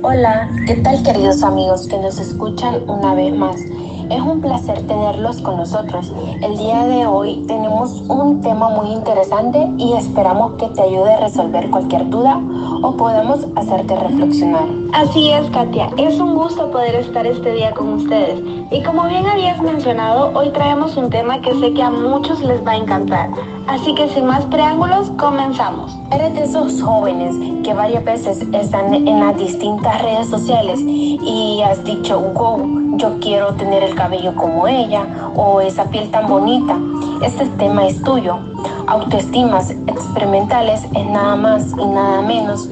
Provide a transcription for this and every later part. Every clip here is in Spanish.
Hola, ¿qué tal queridos amigos que nos escuchan una vez más? Es un placer tenerlos con nosotros. El día de hoy tenemos un tema muy interesante y esperamos que te ayude a resolver cualquier duda o podamos hacerte reflexionar. Así es, Katia. Es un gusto poder estar este día con ustedes. Y como bien habías mencionado, hoy traemos un tema que sé que a muchos les va a encantar. Así que sin más preámbulos, comenzamos. Eres de esos jóvenes que varias veces están en las distintas redes sociales y has dicho, wow, yo quiero tener el cabello como ella o esa piel tan bonita. Este tema es tuyo. Autoestimas experimentales es nada más y nada menos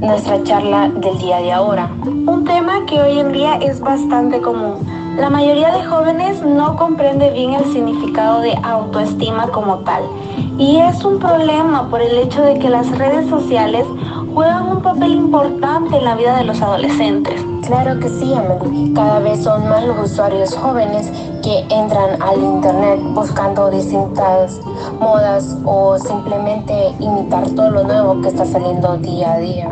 nuestra charla del día de ahora. Un tema que hoy en día es bastante común. La mayoría de jóvenes no comprende bien el significado de autoestima como tal. Y es un problema por el hecho de que las redes sociales juegan un papel importante en la vida de los adolescentes. Claro que sí, Emily. Cada vez son más los usuarios jóvenes que entran al Internet buscando distintas modas o simplemente imitar todo lo nuevo que está saliendo día a día.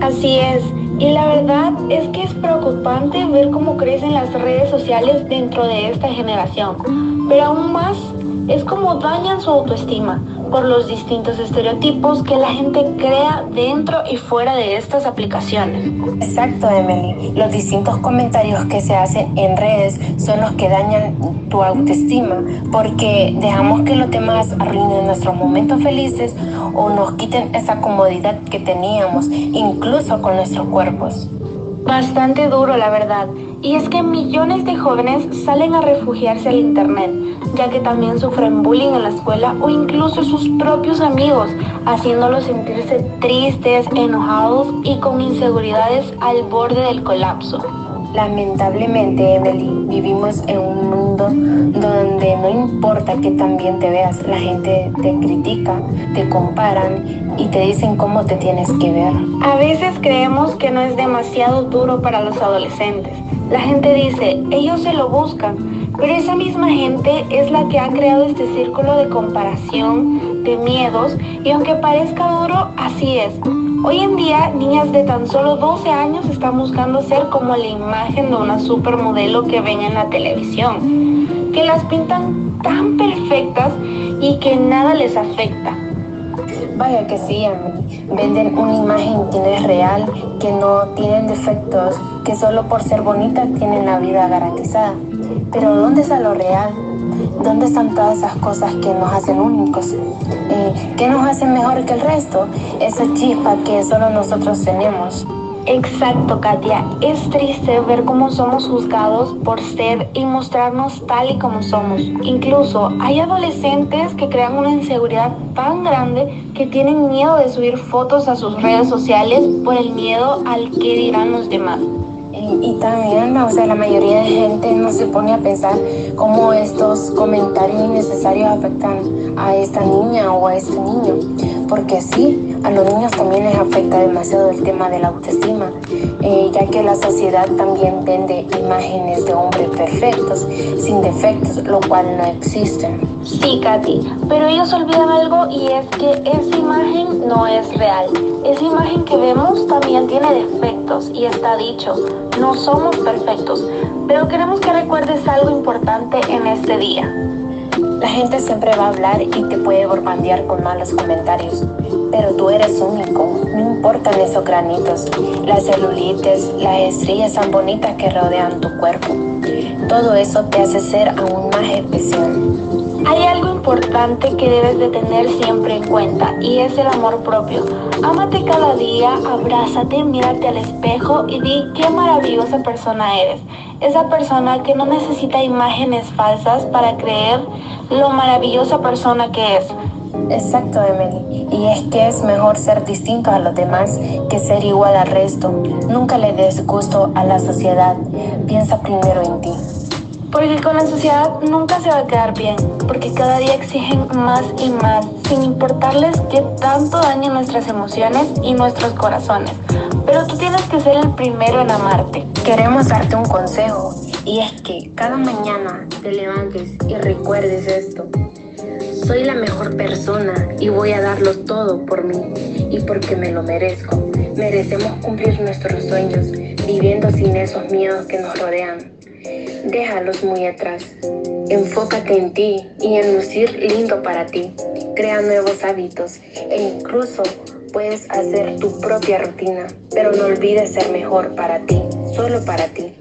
Así es. Y la verdad es que es preocupante ver cómo crecen las redes sociales dentro de esta generación. Pero aún más es como dañan su autoestima por los distintos estereotipos que la gente crea dentro y fuera de estas aplicaciones. Exacto, Emily. Los distintos comentarios que se hacen en redes son los que dañan tu autoestima porque dejamos que los demás arruinen nuestros momentos felices o nos quiten esa comodidad que teníamos, incluso con nuestros cuerpos. Bastante duro, la verdad. Y es que millones de jóvenes salen a refugiarse al Internet, ya que también sufren bullying en la escuela o incluso sus propios amigos, haciéndolos sentirse tristes, enojados y con inseguridades al borde del colapso. Lamentablemente, Emily, vivimos en un mundo donde no importa que también te veas, la gente te critica, te comparan y te dicen cómo te tienes que ver. A veces creemos que no es demasiado duro para los adolescentes. La gente dice, ellos se lo buscan, pero esa misma gente es la que ha creado este círculo de comparación, de miedos, y aunque parezca duro, así es. Hoy en día, niñas de tan solo 12 años están buscando ser como la imagen de una supermodelo que ven en la televisión, que las pintan tan perfectas y que nada les afecta. Vaya que sí, venden una imagen que no es real, que no tienen defectos, que solo por ser bonitas tienen la vida garantizada. Pero ¿dónde está lo real? ¿Dónde están todas esas cosas que nos hacen únicos? Eh, ¿Qué nos hacen mejor que el resto? Esa chispa que solo nosotros tenemos. Exacto, Katia. Es triste ver cómo somos juzgados por ser y mostrarnos tal y como somos. Incluso hay adolescentes que crean una inseguridad tan grande que tienen miedo de subir fotos a sus redes sociales por el miedo al que dirán los demás. Y, también, o sea, la mayoría de gente no se pone a pensar cómo estos comentarios innecesarios afectan a esta niña o a este niño. Porque sí, a los niños también les afecta demasiado el tema de la autoestima, eh, ya que la sociedad también vende imágenes de hombres perfectos, sin defectos, lo cual no existe. Sí, Katy, pero ellos olvidan algo y es que esa imagen no es real. Esa imagen que vemos también tiene defectos y está dicho, no somos perfectos, pero queremos que recuerdes algo importante en este día. La gente siempre va a hablar y te puede bombardear con malos comentarios, pero tú eres único, no importan esos granitos, las celulitis, las estrellas tan bonitas que rodean tu cuerpo. Todo eso te hace ser aún más especial. Hay algo importante que debes de tener siempre en cuenta y es el amor propio. Ámate cada día, abrázate, mírate al espejo y di qué maravillosa persona eres. Esa persona que no necesita imágenes falsas para creer lo maravillosa persona que es. Exacto, Emily. Y es que es mejor ser distinto a los demás que ser igual al resto. Nunca le des gusto a la sociedad. Piensa primero en ti. Porque con la sociedad nunca se va a quedar bien, porque cada día exigen más y más, sin importarles qué tanto dañan nuestras emociones y nuestros corazones. Pero tú tienes que ser el primero en amarte. Queremos darte un consejo, y es que cada mañana te levantes y recuerdes esto. Soy la mejor persona y voy a darlo todo por mí y porque me lo merezco. Merecemos cumplir nuestros sueños, viviendo sin esos miedos que nos rodean. Déjalos muy atrás. Enfócate en ti y en lucir lindo para ti. Crea nuevos hábitos e incluso puedes hacer tu propia rutina, pero no olvides ser mejor para ti, solo para ti.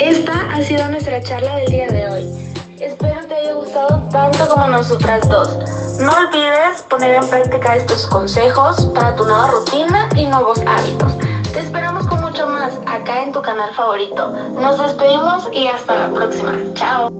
Esta ha sido nuestra charla del día de hoy. Espero te haya gustado tanto como nosotras dos. No olvides poner en práctica estos consejos para tu nueva rutina y nuevos hábitos. Te esperamos con mucho más acá en tu canal favorito. Nos despedimos y hasta la próxima. Chao.